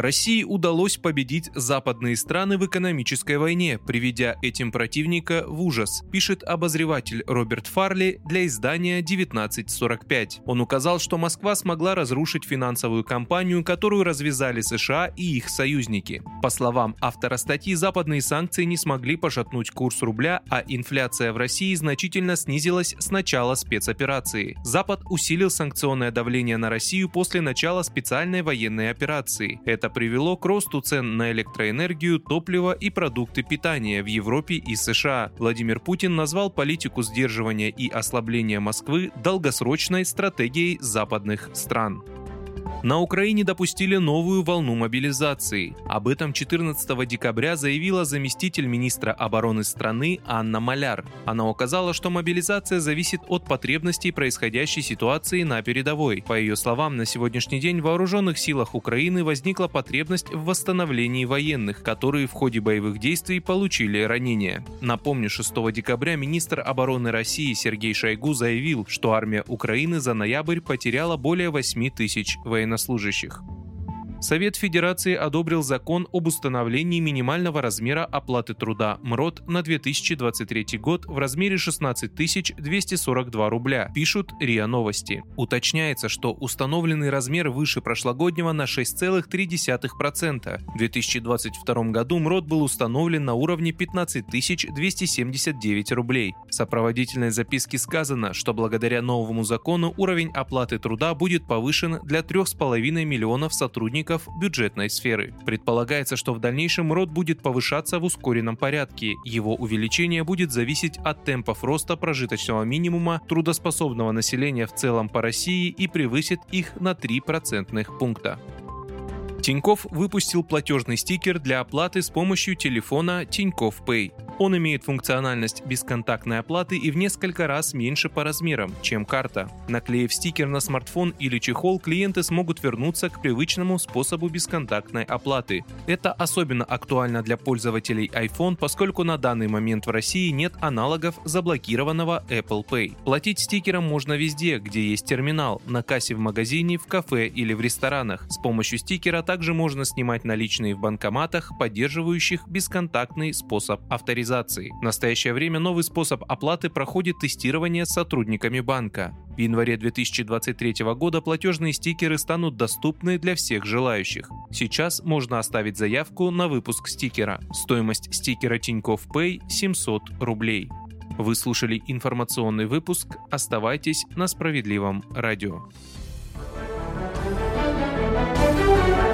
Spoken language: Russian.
России удалось победить западные страны в экономической войне, приведя этим противника в ужас, пишет обозреватель Роберт Фарли для издания 1945. Он указал, что Москва смогла разрушить финансовую кампанию, которую развязали США и их союзники. По словам автора статьи, западные санкции не смогли пошатнуть курс рубля, а инфляция в России значительно снизилась с начала спецоперации. Запад усилил санкционное давление на Россию после начала специальной военной операции. Это это привело к росту цен на электроэнергию, топливо и продукты питания в Европе и США. Владимир Путин назвал политику сдерживания и ослабления Москвы долгосрочной стратегией западных стран. На Украине допустили новую волну мобилизации. Об этом 14 декабря заявила заместитель министра обороны страны Анна Маляр. Она указала, что мобилизация зависит от потребностей происходящей ситуации на передовой. По ее словам, на сегодняшний день в вооруженных силах Украины возникла потребность в восстановлении военных, которые в ходе боевых действий получили ранения. Напомню, 6 декабря министр обороны России Сергей Шойгу заявил, что армия Украины за ноябрь потеряла более 8 тысяч военных военнослужащих. Совет Федерации одобрил закон об установлении минимального размера оплаты труда МРОД на 2023 год в размере 16 242 рубля, пишут РИА Новости. Уточняется, что установленный размер выше прошлогоднего на 6,3%. В 2022 году МРОД был установлен на уровне 15 279 рублей. В сопроводительной записке сказано, что благодаря новому закону уровень оплаты труда будет повышен для 3,5 миллионов сотрудников сотрудников бюджетной сферы. Предполагается, что в дальнейшем род будет повышаться в ускоренном порядке. Его увеличение будет зависеть от темпов роста прожиточного минимума трудоспособного населения в целом по России и превысит их на 3 процентных пункта. Тиньков выпустил платежный стикер для оплаты с помощью телефона Тиньков Pay. Он имеет функциональность бесконтактной оплаты и в несколько раз меньше по размерам, чем карта. Наклеив стикер на смартфон или чехол, клиенты смогут вернуться к привычному способу бесконтактной оплаты. Это особенно актуально для пользователей iPhone, поскольку на данный момент в России нет аналогов заблокированного Apple Pay. Платить стикером можно везде, где есть терминал, на кассе в магазине, в кафе или в ресторанах. С помощью стикера также можно снимать наличные в банкоматах, поддерживающих бесконтактный способ авторизации организации. В настоящее время новый способ оплаты проходит тестирование с сотрудниками банка. В январе 2023 года платежные стикеры станут доступны для всех желающих. Сейчас можно оставить заявку на выпуск стикера. Стоимость стикера Тинькофф Pay 700 рублей. Вы слушали информационный выпуск. Оставайтесь на справедливом радио. thank you